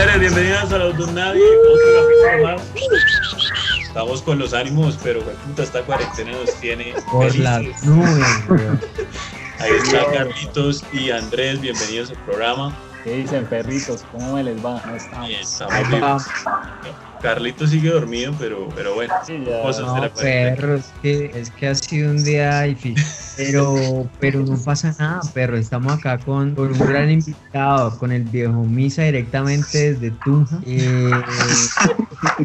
señores, bienvenidos a los Don Nadie. Estamos con los ánimos, pero puta, esta cuarentena nos tiene. Por las felices. nubes. Ahí está Carlitos y Andrés, bienvenidos al programa. ¿Qué dicen, perritos? ¿Cómo me les va? ¿Cómo estamos? Estamos. Carlitos sigue dormido, pero, pero bueno, Sí, ya. cosas de No, la perro, es que, es que ha sido un día difícil. Pero, pero no pasa nada, perro. Estamos acá con, con un gran invitado, con el viejo Misa directamente desde Tunja. Eh,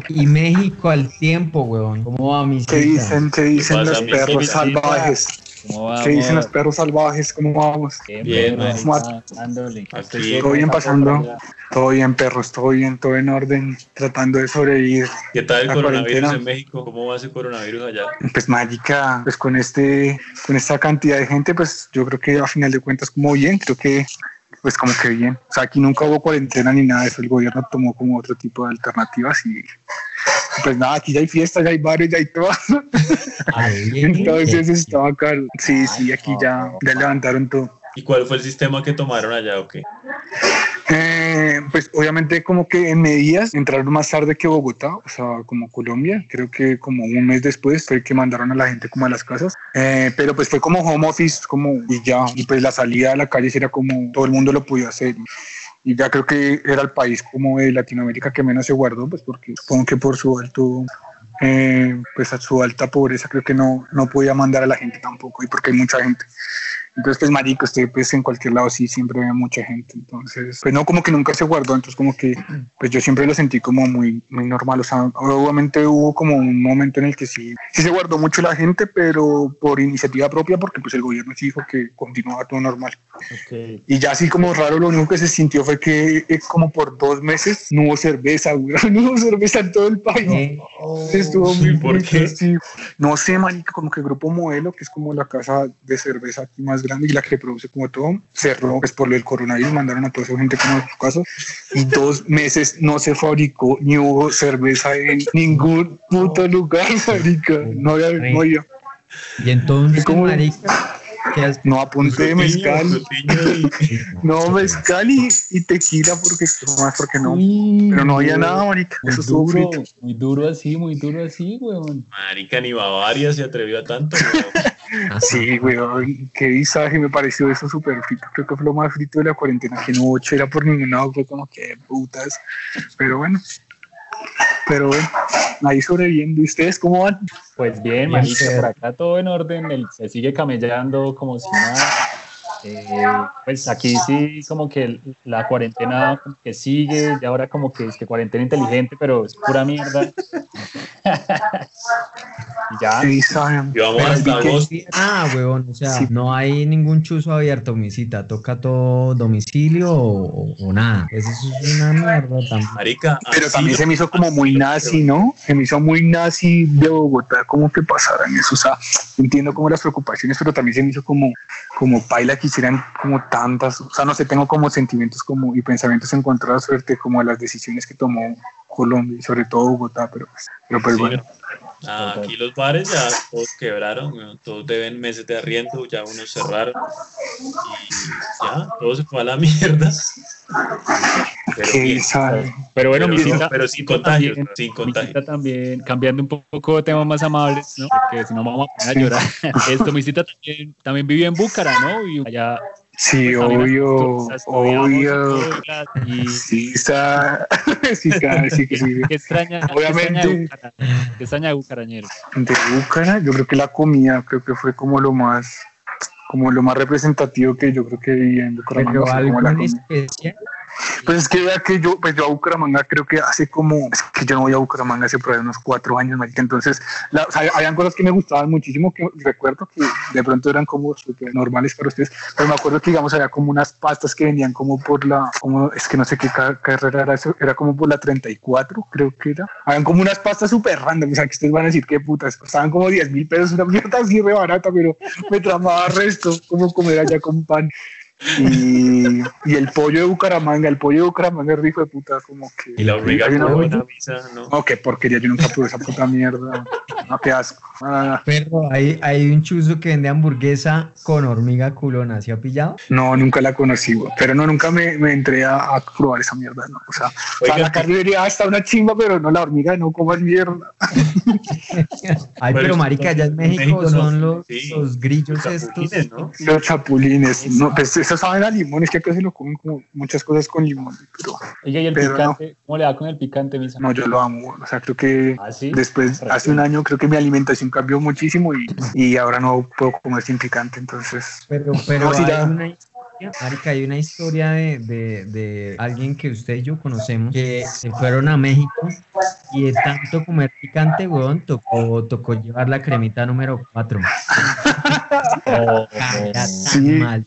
y México al tiempo, weón. ¿Cómo va, Misa? ¿Qué dicen? ¿Qué dicen pasa, los perros salvajes? ¿Cómo vamos? ¿Qué dicen los perros salvajes? ¿Cómo vamos? Bien, Bien. Aquí, Todo bien pasando. Todo bien, perros, todo bien, todo en orden, tratando de sobrevivir. ¿qué tal el coronavirus cuarentena. en México? ¿Cómo va ese coronavirus allá? Pues mágica, pues con este, con esta cantidad de gente, pues yo creo que a final de cuentas como bien, creo que pues como que bien. O sea, aquí nunca hubo cuarentena ni nada de eso, el gobierno tomó como otro tipo de alternativas y pues nada, aquí ya hay fiestas, ya hay bares, ya hay todo. Entonces estaba acá. Sí, sí, aquí ya, ya levantaron todo. ¿Y cuál fue el sistema que tomaron allá o qué? Eh, pues obviamente como que en medidas entraron más tarde que Bogotá, o sea, como Colombia, creo que como un mes después fue que mandaron a la gente como a las casas, Eh, pero pues fue como home office, como y ya, y pues la salida a la calle era como todo el mundo lo podía hacer. Y ya creo que era el país como de Latinoamérica que menos se guardó, pues porque supongo que por su alto, eh, pues a su alta pobreza creo que no, no podía mandar a la gente tampoco, y porque hay mucha gente. Entonces, pues, marico, usted, pues, en cualquier lado sí siempre ve mucha gente. Entonces, pues, no, como que nunca se guardó. Entonces, como que, pues, yo siempre lo sentí como muy, muy normal. O sea, obviamente hubo como un momento en el que sí, sí se guardó mucho la gente, pero por iniciativa propia, porque, pues, el gobierno sí dijo que continuaba todo normal. Ok. Y ya así como raro, lo único que se sintió fue que eh, como por dos meses no hubo cerveza, güey. No hubo cerveza en todo el país. Eh, Estuvo muy ¿por muy qué? No sé, marica, como que Grupo Modelo, que es como la casa de cerveza aquí más grande y la que produce como todo, cerró pues por del coronavirus, mandaron a toda esa gente como a sus casas y dos meses no se fabricó ni hubo cerveza en ningún puto lugar, marica. No había, no había. y entonces, ¿Cómo? marica, ¿qué has- No apunté mezcal, no mezcal y, y tequila porque más porque no. Pero no había nada, marica. Muy Eso estuvo duro, frito. muy duro así, muy duro así, weón. Marica, ni Bavaria se atrevió a tanto. ¿no? Sí, weón, qué visaje me pareció eso súper frito. Creo que fue lo más frito de la cuarentena, que no hubo chela por ningún lado, fue como que putas. Pero bueno, pero bueno, ahí sobreviviendo. ¿Y ustedes cómo van? Pues bien, perro. por acá todo en orden, el- se sigue camellando como si nada. Eh, pues aquí sí, como que la cuarentena que sigue, y ahora como que es que cuarentena inteligente, pero es pura mierda. ya, Qué visaje. Y vamos Pero hasta vi que- agosto. Ah, weón, o sea, Sí. no hay ningún chuzo abierto, misita. Toca todo domicilio o, o nada. Eso es una mierda también. Marica, Pero también lo- se me hizo como muy nazi, ¿no? Se me hizo muy nazi de Bogotá, como que pasaran eso. O sea, entiendo como las preocupaciones, pero también se me hizo como, como paila que hicieran como tantas. O sea, no sé, tengo como sentimientos como y pensamientos encontrados suerte como a las decisiones que tomó Colombia y sobre todo Bogotá, pero, pues, pero pues Sí, bueno. Ah, aquí los bares ya todos quebraron, weón, todos deben meses de arriendo, ya unos cerraron y ya, todo se fue a la mierda. Pero, Qué bien, pero bueno, pero, mi no, cita, pero sin contagios, también- sin mi contagios. también, cambiando un poco de temas más amables, ¿no? Porque si no vamos a poner a llorar. Esto, mi cita también, también vivió en Búcara, ¿no? Y allá Sí, pues, obvio, obvio. Y Sí, está. Sí, sí, que sí. qué extraña, qué Obviamente. extraña de Búcara, qué extraña de Bucarañero. De Búcara, yo creo que la comida, creo que fue como lo más, como lo más representativo que yo creo que vi en Bucaramanga. Pero algo en especial. Pues es que vea que yo, pues yo a Bucaramanga creo que hace como, es que yo no voy a Bucaramanga hace por ahí unos cuatro años, marica, entonces, la, o sea, habían cosas que me gustaban muchísimo, que recuerdo que de pronto eran como súper normales para ustedes, pero me acuerdo que digamos había como unas pastas que venían como por la, como, es que no sé qué ca- carrera era eso, era como por la 34, creo que era, habían como unas pastas súper random, o sea, que ustedes van a decir qué putas, costaban como 10 mil pesos, una mierda así re barata, pero me tramaba resto, como comer allá con pan. Y, y el pollo de Bucaramanga, el pollo de Bucaramanga es rico de puta, como que. Y la hormiga una buena- misa, ¿no? No, qué porquería, yo nunca probé esa puta mierda. No, qué asco. Ah, Perro, hay, hay un chuzo que vende hamburguesa con hormiga culona, ¿se ha pillado? no, nunca la conocí, güey. pero no, nunca me, me entré a, a probar esa mierda, no. O sea, Oiga, la carne diría hasta una chimba, pero no la hormiga, no comas mierda. Ay, Bueno, pero marica, allá en México, son los, sí. los grillos Los estos. chapulines, ¿no? Los chapulines, no, pues eso saben a limón, es que acá se lo comen como muchas cosas con limón, pero Oiga, ¿y el Pero picante? ¿Cómo le va con el picante, Misa? no, yo lo amo, o sea, creo que ¿Ah, sí? después, hace un año, creo que mi alimentación cambió muchísimo y, y ahora no puedo comer sin picante, entonces, Pero, pero No, sí, hay ya. una marica, hay una historia de, de, de alguien que usted y yo conocemos que se fueron a México y de tanto comer picante, weón, tocó, tocó llevar la cremita número 4. Oh, tan Sí. mal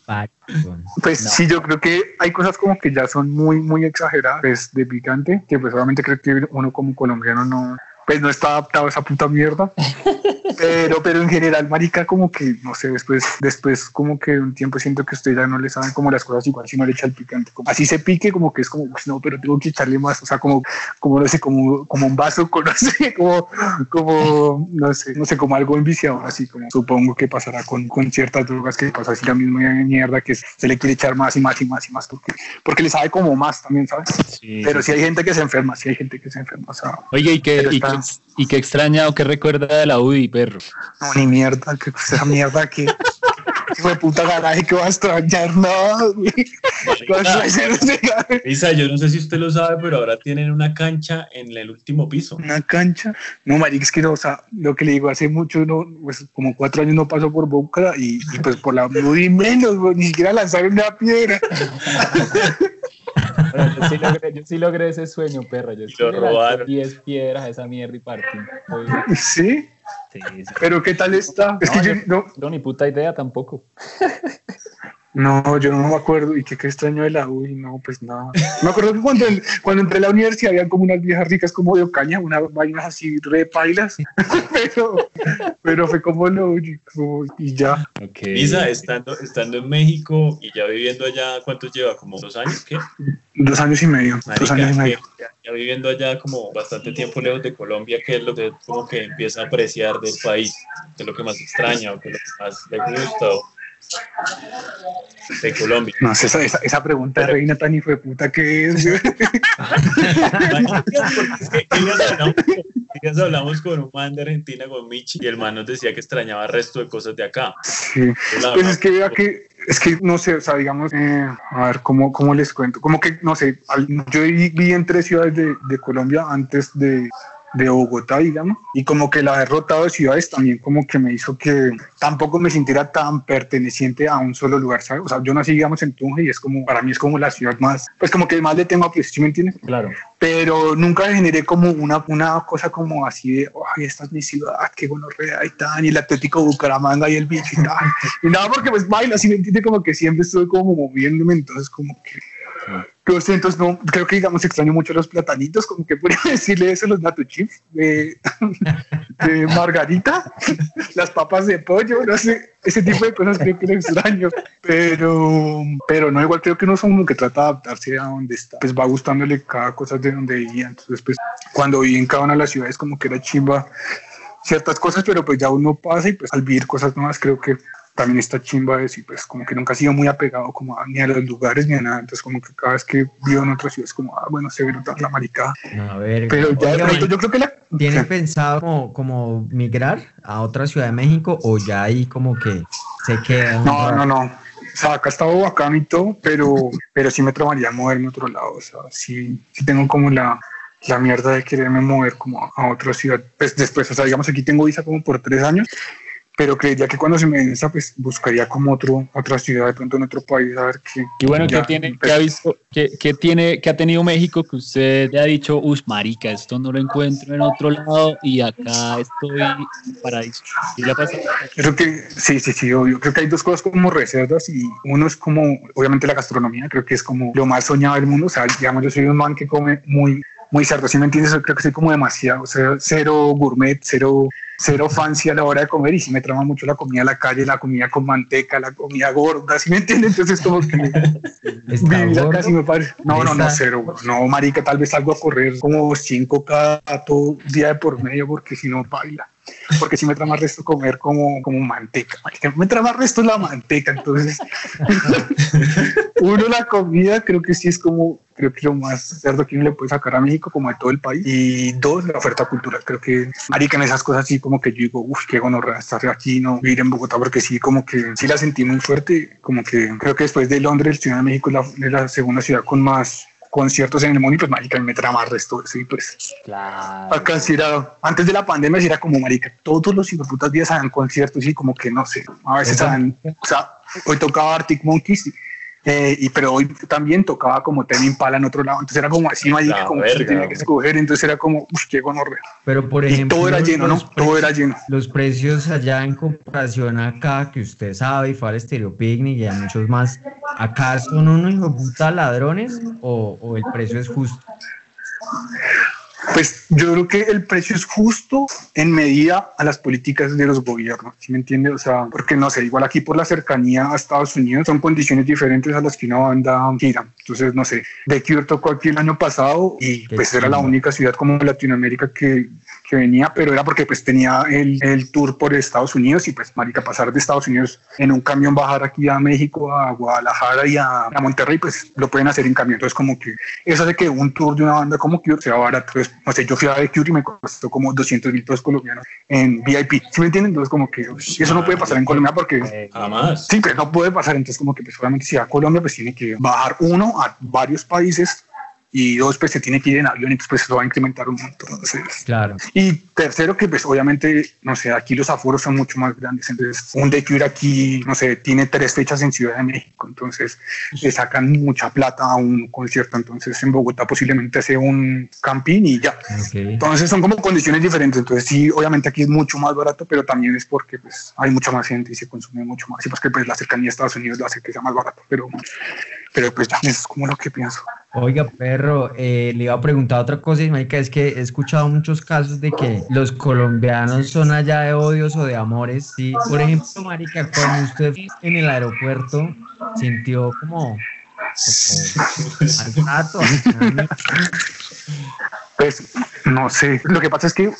pues No. sí, yo creo que hay cosas como que ya son muy, muy exageradas pues, de picante, que pues obviamente creo que uno como colombiano no, pues no está adaptado a esa puta mierda. Pero, pero en general, marica, como que, no sé, después, después como que un tiempo siento que usted ya no le saben como las cosas igual si no le echa el picante. Como- así se pique, como que es como, "Uy, no, pero tengo que echarle más, o sea, como, como no sé, como, como un vaso con, no sé, como, como, no sé, no sé, como algo enviciado, así como supongo que pasará con, con ciertas drogas que pasa así la misma mierda que se le quiere echar más y más y más y más, porque, porque le sabe como más también, ¿sabes? Sí. Pero si hay gente que se enferma, si hay gente que se enferma, o sea, Oye, ¿y qué, y qué extraña o qué recuerda de la UDI, perro? No, ni mierda, que esa mierda que. Hijo de puta garaje que va a extrañar, no. Isa, yo no sé si usted lo sabe, pero ahora tienen una cancha en el último piso. Una cancha. No, marica, es que no, o sea, lo que le digo, hace mucho, no, pues como cuatro años no pasó por Boca y, y pues por la Moody menos, ni siquiera lanzaron una piedra. Bueno, yo, sí logré, yo sí logré ese sueño, perro. Yo Y sí lo robaron. 10 piedras a esa mierda y partí. Sí, Sí, sí. pero ¿qué tal está? Es que No, yo, yo- no, No, ni puta idea tampoco. no, yo no me acuerdo. ¿Y qué, qué extraño de la UI? No, pues nada. Me acuerdo que cuando, cuando entré a la universidad había como unas viejas ricas como de Ocaña, unas vainas así re pailas, pero, pero fue como lo único y ya. Ok. Isa, estando, estando en México y ya viviendo allá, ¿cuántos lleva? ¿Como dos años? ¿Qué? Dos años y medio. dos años y medio. ya, ya viviendo allá como bastante tiempo lejos de Colombia, ¿qué es lo que como que empieza a apreciar del país? ¿Qué es lo que más extraña o qué es lo que más le gusta o- de Colombia? No esa, esa, esa pregunta de reina tan hijo de puta que es. es que hablamos, con un man de Argentina, con Michi, y el man nos decía que extrañaba el resto de cosas de acá. Sí. Pues es que vea que, es que no sé, o sea, digamos, eh, a ver, ¿cómo, ¿cómo les cuento? Como que, no sé, yo viví en tres ciudades de, de Colombia antes de, de Bogotá, digamos, y como que la haber rotado de ciudades también como que me hizo que tampoco me sintiera tan perteneciente a un solo lugar, ¿sabes? O sea, yo nací, digamos, en Tunja y es como, para mí es como la ciudad más, pues como que más le tengo aprecio, ¿sí me entiendes? Claro. pero nunca generé como una, una cosa como así de, ay, esta es mi ciudad, qué gonorrea y tal, y el Atlético Bucaramanga y el bicho y tal. Y nada, porque pues baila, así me entiende, como que siempre estoy como moviéndome, entonces como que... Creo que digamos extraño mucho los platanitos, como que podría decirle eso, los nato chips de, de margarita, las papas de pollo, no sé, ese tipo de cosas creo que lo extraño, pero, pero no, igual creo que uno es como que trata de adaptarse a donde está, pues va gustándole cada cosa de donde vivía, entonces pues cuando viví en cada una de las ciudades como que era chimba ciertas cosas, pero pues ya uno pasa y pues al vivir cosas nuevas creo que también está chimba de decir, pues como que nunca ha sido muy apegado como a- ni a los lugares ni a nada, entonces como que cada vez que vivo en otra ciudad es como, ah, bueno, se ve la maricada, A ver, pero ya oiga, pronto yo creo que la... ¿tiene pensado como, como migrar a otra ciudad de México o ya ahí como que se queda? No, rato? no, no. O sea, acá estaba bacán y todo, pero, pero sí me tramaría moverme a otro lado. O sea, sí, sí tengo como la, la mierda de quererme mover como a otra ciudad. Pues después, o sea, digamos, aquí tengo visa como por tres años, pero creería que cuando se me venza, pues buscaría como otro, otra ciudad, de pronto en otro país, a ver qué. Y bueno, ¿qué tiene, qué ha visto, qué, qué tiene, qué ha tenido México que usted le ha dicho, uy, marica, esto no lo encuentro en otro lado y acá estoy en paraíso? ¿Sí le ha pasado? Creo que sí, sí, sí, obvio. Creo que hay dos cosas como reservas y uno es como, obviamente la gastronomía, creo que es como lo más soñado del mundo. O sea, digamos, yo soy un man que come muy, muy cerdo, ¿sí me entiendes? Yo creo que soy como demasiado, o sea, cero gourmet, cero, cero fancy a la hora de comer y sí me trama mucho la comida a la calle, la comida con manteca, la comida gorda, ¿sí me entiendes? Entonces como que ¿Está vivir acá sí me parece. No, no, no, cero, no, marica, tal vez salgo a correr como cinco cada todo día de por medio porque si no baila. Porque si me trama resto comer como, como manteca. Me trama resto la manteca, entonces. Uno la comida creo que sí es como creo que lo más cerdo que uno le puede sacar a México como de todo el país. Y dos la oferta cultural creo que marica en esas cosas así como que yo digo uff qué gonorrea estar aquí no vivir en Bogotá porque sí como que sí la sentí muy fuerte como que creo que después de Londres Ciudad de México es la, la segunda ciudad con más conciertos en el mundo y pues marica me trama resto sí pues. Claro. acá sí era antes de la pandemia sí era como marica todos los putas días hagan conciertos y como que no sé a veces hagan o sea hoy tocaba Arctic Monkeys eh, y pero hoy también tocaba como Tame Impala en otro lado entonces era como así marica como que verga, tenía que escoger entonces era como uff qué gonorrea. Pero por y ejemplo, todo era lleno no todo era lleno. Los precios allá en comparación acá, que usted sabe, y fue al Stereo Picnic y a muchos más, ¿acá son unos hijo puta ladrones o, o el precio es justo? Pues yo creo que el precio es justo en medida a las políticas de los gobiernos, ¿sí me entiende? O sea, porque no sé, igual aquí por la cercanía a Estados Unidos son condiciones diferentes a las que una banda gira. Entonces, no sé, The Cure tocó aquí el año pasado y pues era la única ciudad como Latinoamérica que, que venía, pero era porque pues tenía el, el tour por Estados Unidos y pues marica, pasar de Estados Unidos en un camión, bajar aquí a México, a Guadalajara y a, a Monterrey, pues lo pueden hacer en camión. Entonces como que eso hace que un tour de una banda como Cure sea barato. Entonces, no sé, yo fui a The Cure y me costó como 200 mil pesos colombianos en VIP. ¿Sí me entienden? Entonces como que eso no puede pasar en Colombia porque... Jamás. Sí, pero no puede pasar. Entonces, como que pues, obviamente si va a Colombia, pues tiene que bajar uno a varios países y dos, pues se tiene que ir en avión. Entonces, pues eso va a incrementar un montón. Entonces, Claro. y tercero, que pues obviamente, no sé, aquí los aforos son mucho más grandes. Entonces, un The Cure aquí, no sé, tiene tres fechas en Ciudad de México. Entonces, le sacan mucha plata a un concierto. Entonces, en Bogotá posiblemente hace un camping y ya. Ok. Entonces, son como condiciones diferentes. Entonces, sí, obviamente aquí es mucho más barato, pero también es porque pues hay mucha más gente y se consume mucho más. Y pues que pues la cercanía a Estados Unidos lo hace que sea más barato. Pero, pero pues ya, eso es como lo que pienso. Oiga, perro, eh, le iba a preguntar otra cosa, marica, es que he escuchado muchos casos de que los colombianos son allá de odios o de amores. Sí, por ejemplo, marica, cuando usted en el aeropuerto sintió como, Pues no sé. Lo que pasa es que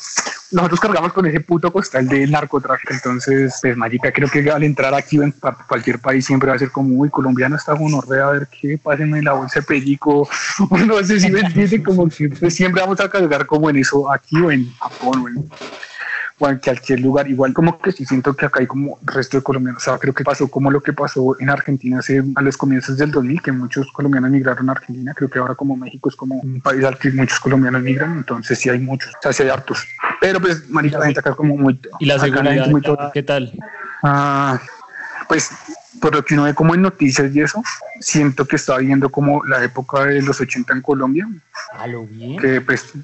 nosotros cargamos con ese puto costal del narcotráfico. Entonces, pues marica, creo que al entrar aquí en cualquier país siempre va a ser como, uy, colombiano está gonorrea, a ver qué, pásenme la bolsa de pellico. No sé si me entiende, como que pues, siempre vamos a cargar como en eso aquí o en Japón en, o en cualquier lugar. Igual como que sí siento que acá hay como resto de colombianos. O sea, creo que pasó como lo que pasó en Argentina hace, a los comienzos del 2000, que muchos colombianos migraron a Argentina. Creo que ahora como México es como un país al que muchos colombianos migran, entonces sí hay muchos, o sea, sí hay hartos. Pero pues, marica, la gente acá como muy... y la seguridad, gente muy ¿qué tal? Ah, pues por lo que uno ve como en noticias y eso, siento que está viendo como la época de los 80 en Colombia, A lo bien. que pues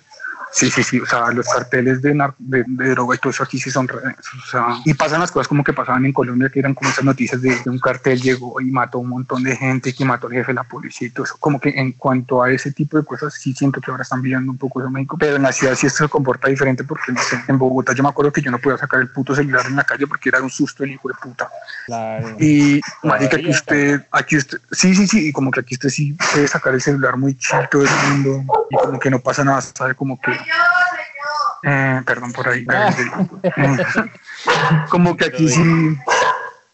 sí, sí, sí, o sea, los carteles de, de, de droga y todo eso aquí sí son o sea, y pasan las cosas como que pasaban en Colombia, que eran como esas noticias de, que un cartel llegó y mató a un montón de gente, que mató al jefe de la policía y todo eso, como que en cuanto a ese tipo de cosas, sí siento que ahora están viviendo un poco eso en México, pero en la ciudad sí esto se comporta diferente porque, no sé, en Bogotá yo me acuerdo que yo no podía sacar el puto celular en la calle porque era un susto el hijo de puta. Claro. Y marica, aquí Todavía. usted, aquí usted, sí, sí, sí, y como que aquí usted sí puede sacar el celular muy chill todo el mundo y como que no pasa nada, sabe como que, eh, perdón por ahí, eh, como que aquí sí,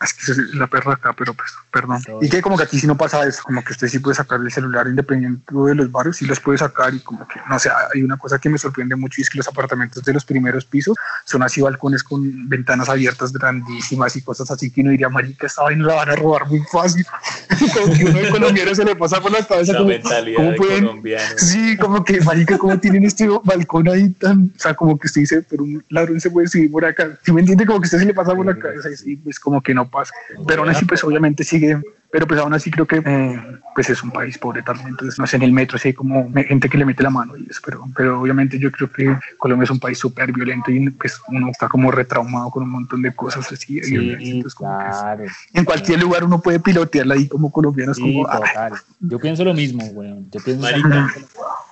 es que es la perra acá, pero pues, perdón, y que como que aquí sí no pasa eso, como que usted sí puede sacar el celular independiente de los barrios, sí los puede sacar y como que, no sé, hay una cosa que me sorprende mucho y es que los apartamentos de los primeros pisos son así balcones con ventanas abiertas grandísimas y cosas así que uno diría, marica, esta vaina la van a robar muy fácil. como que uno de colombiano se le pasa por la cabeza La como, mentalidad ¿cómo de pueden? colombiano. Sí, como que, marica, ¿cómo tienen este balcón ahí tan, o sea, como que usted dice, pero un ladrón se puede subir por acá. Si me entiende, como que usted se le pasa por la cabeza y sí, pues como que no pasa. Pero aún así, pues obviamente sigue, pero pues aún así creo que, eh, pues es un país pobre también. Entonces, no sé, en el metro sí hay como gente que le mete la mano y eso, pero, pero obviamente yo creo que Colombia es un país súper violento y pues uno está como retraumado con un montón de cosas así. Sí, entonces, como que es- claro. en cualquier lugar uno puede pilotearla ahí como colombianos, Sí, como, ah, total. Yo pienso lo mismo, weón. Yo pienso Marica.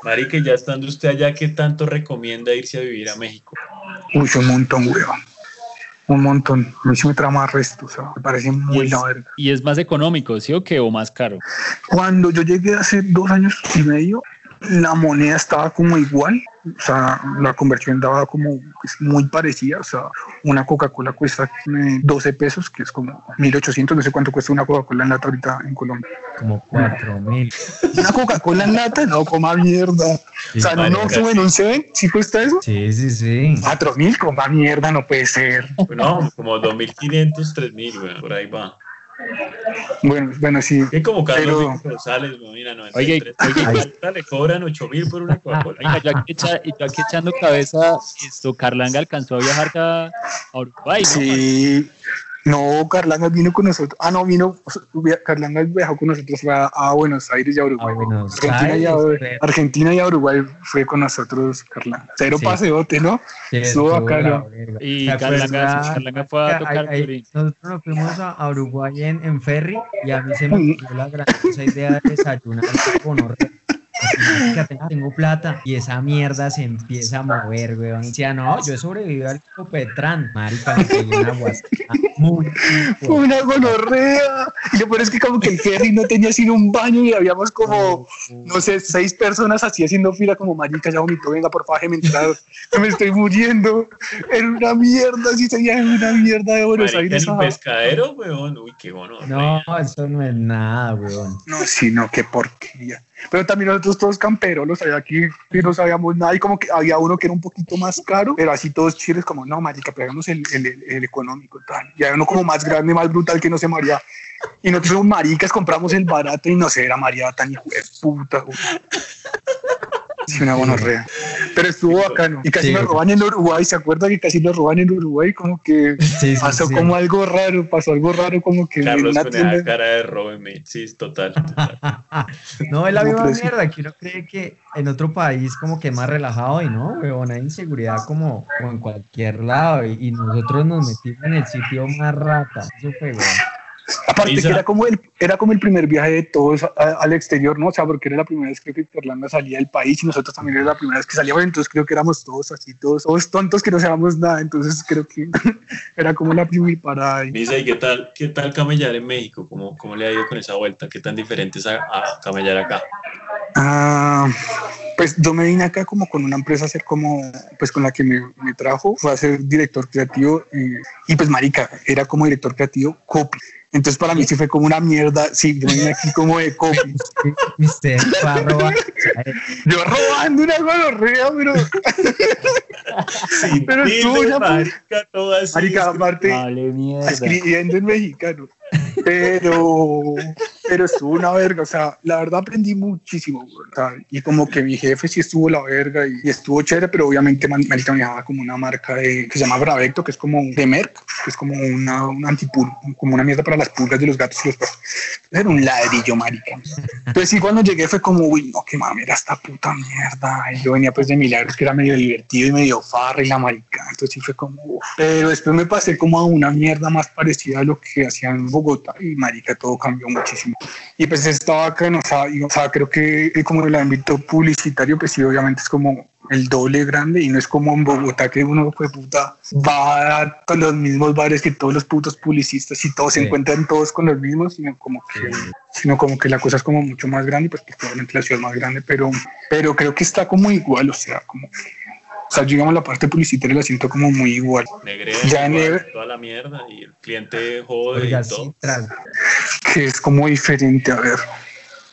Marica, ya estando usted allá, ¿qué tanto recomienda irse a vivir a México? Uy, un montón, weón. Un montón. A mí sí me trama resto, o sea, me parece muy es- la verga. Y es más económico, ¿sí o qué? O más caro. Cuando yo llegué hace dos años y medio, la moneda estaba como igual, o sea, la conversión daba como pues, muy parecida, o sea, una Coca-Cola cuesta eh, 12 pesos, que es como 1800, no sé cuánto cuesta una Coca-Cola en lata ahorita en Colombia. Como cuatro mil. Una Coca-Cola en lata, no, coma mierda. o sea, no, no, marica, en un Seven, ¿sí cuesta eso? Sí, sí, sí. 4000, coma mierda, no puede ser. No, como 2500, 3000, weón, por ahí va. Bueno, bueno, sí. Es como Carlos Pero- Oye, 93. Oye, le cobran 8000 por una Coca-Cola. Aquí, echa- yo aquí echando cabeza, esto, Carlanga alcanzó a viajar a, Uruguay, ¿no? Sí. No, Carlanga vino con nosotros. Ah, no, vino. Carlanga viajó con nosotros fue a, a Buenos Aires y a A Uruguay. Buenos Argentina, y a. Argentina y a Uruguay fue con nosotros, Carlanga. Cero Sí. paseote, ¿no? Sí, Estuvo verga. Y ¿Te Carlanga, acuerdas? Carlanga fue a tocar Ahí- ahí- violín. Nosotros nos fuimos a, a Uruguay en, en ferry y a mí se me ocurrió la grandiosa idea de desayunar con marica, tengo, plata y esa mierda se empieza a mover, weón. Y decía, no, yo he sobrevivido al Copetrán. Marica, me una guasca muy Fue rico. una gonorrea. Y lo peor es que como que el ferry no tenía sino un baño y habíamos como, no sé, seis personas así haciendo fila como marica, ya vomitó, venga, por favor, déjeme entrar. Me estoy muriendo. Era una mierda, sí sería una mierda de Buenos Marica, Aires. en un ah. pescadero, weón. Uy, qué bueno. No, eso no es nada, weón. No, sí, no, qué porquería. Pero también nosotros todos camperolos, había aquí y no sabíamos nada y como que había uno que era un poquito más caro, pero así todos chiles como, no, marica, pegamos el, el, el- el económico tal. Y uno como más grande, más brutal que no se maría. Y nosotros somos maricas, compramos el barato y no sé, era María tan hijo de puta. Sí, una gonorrea. Pero estuvo bacano. Y casi Sí. nos roban en Uruguay, ¿se acuerda que casi nos roban en Uruguay? Como que Sí, sí, pasó sí. como algo raro, pasó algo raro como que Carlos con cara de Robin Sí, total. total. No, es la ¿Cómo misma crees? mierda, que uno cree que en otro país como que es más relajado y no, weón, hay inseguridad como, como en cualquier lado y, y nosotros nos metimos en el sitio más rata, eso fue, weón. Aparte Isa. que era como, el, era como el primer viaje de todos a- al exterior, ¿no? O sea, porque era la primera vez creo que Irlanda salía del país y nosotros también era la primera vez que salíamos, entonces creo que éramos todos así, todos, todos tontos que no sabíamos nada, entonces creo que era como la primera parada. Misa, ¿y qué tal, qué tal camellar en México? ¿Cómo, ¿Cómo le ha ido con esa vuelta? ¿Qué tan diferente es a, a camellar acá? Ah, pues yo me vine acá como con una empresa a ser como, pues con la que me, me trajo, fue a ser director creativo eh, y pues marica, era como director creativo copy. Entonces para mí sí fue como una mierda, sí, yo vine aquí como de copy. Usted a robar, Yo robando una gonorrea, pero Sin Pero tilde, tú ya, pues. marica, todo así. marica, aparte... Vale, escribiendo en mexicano. Pero, pero estuvo una verga, o sea, la verdad aprendí muchísimo, sea, y como que mi jefe sí estuvo la verga y, y estuvo chévere, pero obviamente Marica manejaba como una marca de, que se llama Bravecto, que es como de Merck, que es como una, un antipul, como una mierda para las pulgas de los gatos y los perros. Era un ladrillo, marica. Entonces sí, cuando llegué fue como, uy, no, qué mamera esta puta mierda. Y yo venía pues de Milagros, que era medio divertido y medio farra y la marica. Entonces sí fue como, uf. pero después me pasé como a una mierda más parecida a lo que hacían en Bogotá y marica, todo cambió muchísimo. Y pues estaba acá, no, o sea, creo que eh, como el ámbito publicitario, pues sí, obviamente es como el doble grande y no es como en Bogotá que uno fue puta va a los mismos bares que todos los putos publicistas y todos se encuentran todos con los mismos sino como que sino como que la cosa es como mucho más grande pues, pues probablemente la ciudad es más grande pero pero creo que está como igual o sea como o sea, digamos la parte publicitaria la siento como muy igual. Ya en igual, el- toda la mierda y el cliente jode oiga, y todo. que es como diferente, a ver.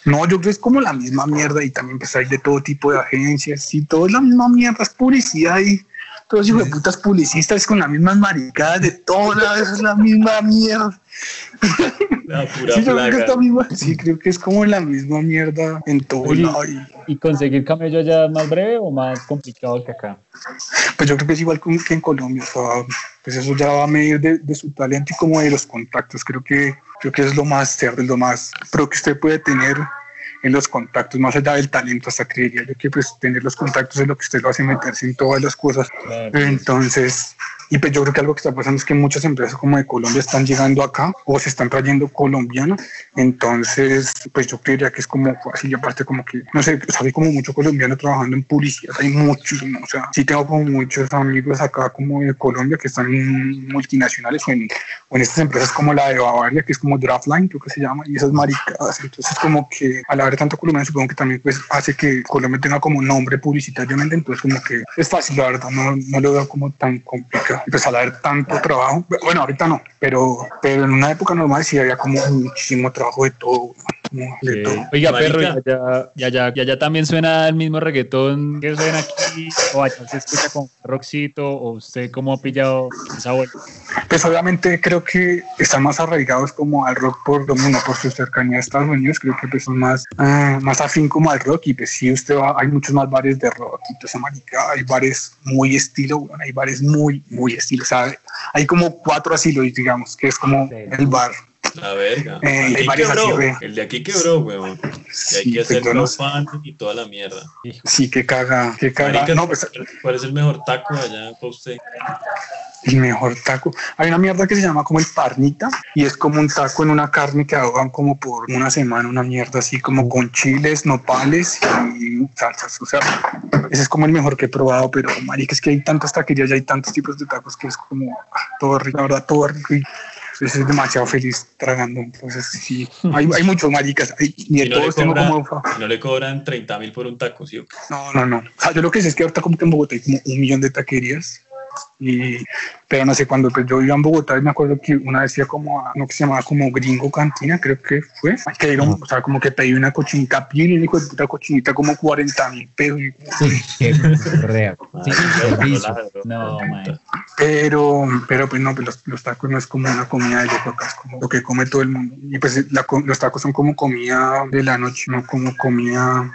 No, yo creo que es como la misma mierda y también pues hay de todo tipo de agencias y todo es la misma mierda, es publicidad y todos hijos de putas publicistas con las mismas maricadas de todas, es la misma mierda. La pura Sí, yo creo que esta misma, sí, creo que es como la misma mierda en todo Oye, lado. y, ¿Y conseguir camello allá es más breve o más complicado que acá? pues yo creo que es igual que en Colombia, o sea, pues eso ya va a medir de, de su talento y como de los contactos. Creo que, creo que es lo más cerdo, es lo más pro que usted puede tener en los contactos, más allá del talento, hasta creería yo que pues tener los contactos es lo que usted lo hace meterse en todas las cosas. Claro. Entonces, y pues yo creo que algo que está pasando es que muchas empresas como de Colombia están llegando acá o se están trayendo colombianos. Entonces, pues yo creería que es como fácil y aparte como que, no sé, sea, hay como mucho colombiano trabajando en publicidad, hay muchos, ¿no? o sea, sí tengo como muchos amigos acá como de Colombia que están en multinacionales o en, o en estas empresas como la de Bavaria, que es como Draftline, creo que se llama, y esas maricadas. Entonces, como que a la haber tanto colombiano supongo que también pues hace que Colombia tenga como nombre publicitariamente, entonces como que es fácil, la verdad, no, no lo veo como tan complicado. Pues al haber tanto trabajo, bueno, ahorita no, pero, pero en una época normal sí había como muchísimo trabajo de todo. De Sí. todo. Oiga, Marica. perro, y allá, y allá- y allá también suena el mismo reggaetón que suena aquí, o allá se escucha con rockcito, o usted cómo ha pillado esa vuelta. Pues obviamente creo que están más arraigados como al rock por lo mismo, por su cercanía a Estados Unidos, creo que pues son más, ah, más afín como al rock y pues si usted va, hay muchos más bares de rock toda esa marica, hay bares muy estilo, bueno, hay bares muy, muy estilo, o sea, hay como cuatro asilos, digamos, que es como Sí. el bar. La verga. Eh, el, de hay quebró, el de aquí quebró, weón. Y hay que hacer sé. crowdfunding y toda la mierda. Hijo. Sí, que caga, que caga. Marica, No, pues ¿Cuál es el mejor taco allá para usted? el mejor taco. Hay una mierda que se llama como el parnita y es como un taco en una carne que ahogan como por una semana, una mierda así como con chiles, nopales y salsas. O sea, ese es como el mejor que he probado, pero marica, es que hay tantas taquerías y hay tantos tipos de tacos que es como ah, todo rico, la verdad, todo rico y pues, es demasiado feliz tragando. Entonces, sí, hay, hay muchos maricas hay- y no, le todos tengo cobran, como... no le cobran 30 mil por un taco, ¿sí? o qué? No, no, no. O sea, yo lo que sé es que ahorita como que en Bogotá hay como un millón de taquerías. Y, pero no sé, cuando pues, yo iba en Bogotá, me acuerdo que una vez iba como a uno que se llamaba como Gringo Cantina, creo que fue, que un- o sea, como que pedí una cochinita bien y hijo de puta cochinita como 40 mil pesos. qué real. Sí, servicio. No, man. Pero, pero pues no, pues los, los tacos no es como una comida de loco acá, es como lo que come todo el mundo. Y pues la los tacos son como comida de la noche, no como comida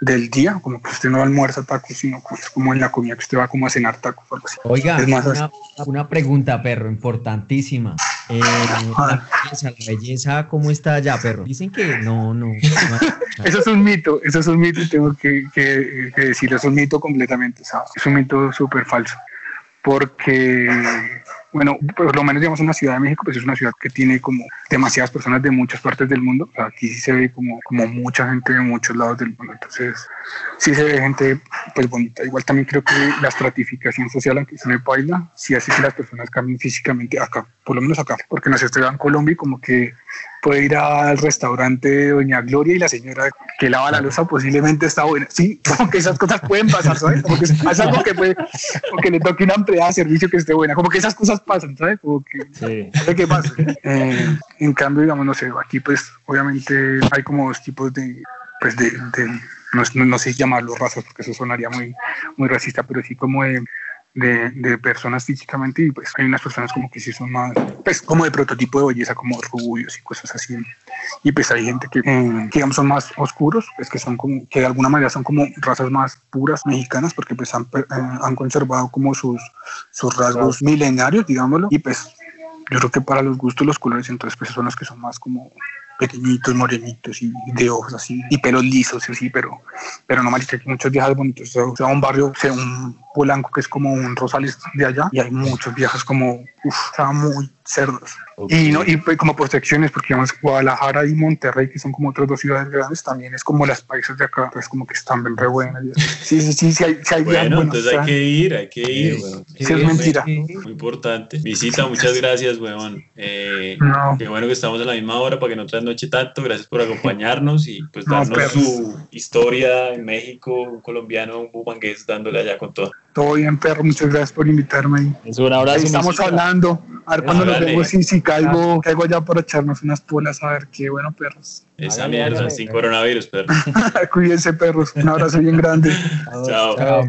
del día, como que usted no almuerza tacos, sino es como en la comida que usted va como a cenar tacos. Oiga, más, una, una pregunta, perro, importantísima. Eh, la belleza, la belleza, ¿cómo está allá, perro? Dicen que no, no. no. Eso es un mito, eso es un mito y tengo que, que, que decirlo, es un mito completamente, ¿sabes? Es un mito súper falso. Porque, bueno, por lo menos digamos en la Ciudad de México, pues es una ciudad que tiene como demasiadas personas de muchas partes del mundo. Aquí sí se ve como, como mucha gente de muchos lados del mundo. Entonces, sí se ve gente pues bonita. Igual también creo que la estratificación social, aunque se me baila, sí hace que las personas cambien físicamente acá, por lo menos acá. Porque no sé, en Colombia y como que puede ir al restaurante de Doña Gloria y la señora que lava la losa posiblemente está buena. Sí, como que esas cosas pueden pasar, ¿sabes? Como que es algo que puede, o que le toque una empleada de servicio que esté buena. Como que esas cosas pasan, ¿sabes? Como que Sí. no sé qué pasa. Eh, en cambio, digamos, no sé, aquí pues obviamente hay como dos tipos de, pues de, de- no, no, sé si llamarlos razas porque eso sonaría muy, muy racista, pero sí como de, de, de personas físicamente y pues hay unas personas como que sí son más, pues como de prototipo de belleza, como rubios y cosas así. Y pues hay gente que, eh, que digamos son más oscuros, pues que son como, que de alguna manera son como razas más puras mexicanas porque pues han, eh, han conservado como sus, sus rasgos milenarios, digámoslo, y pues yo creo que para los gustos los colores entonces pues son los que son más como pequeñitos, morenitos y de ojos así y pelos lisos y así, pero pero no marica, hay muchos viejas bonitos, o sea, un barrio, o sea, un Polanco que es como un Rosales de allá y hay muchos viejas como, uff, muy cerdos. Y, no, y pues, como por secciones, porque digamos Guadalajara y Monterrey, que son como otras dos ciudades grandes, también es como las paisas de acá, pues como que están bien re buenas. Sí, sí, sí, sí, hay, sí hay Bueno, buenas, entonces hay que ir, hay que ir, weón. Sí, es mentira. Muy importante. Visita, muchas gracias, weón. Eh, No. Qué bueno que estamos a la misma hora para que no trasnoche tanto. Gracias por acompañarnos y pues No, darnos perros. su historia en México, un colombiano, un bumangués dándole allá con todo. Todo bien, perro, muchas gracias por invitarme. Es un abrazo. Ahí estamos música. hablando. A ver cuando nos vemos y si caigo, caigo allá para echarnos unas polas, a ver qué bueno, perros. Esa mierda, sin coronavirus, perro. Cuídense, perros. Un abrazo bien grande. Chao. Chao.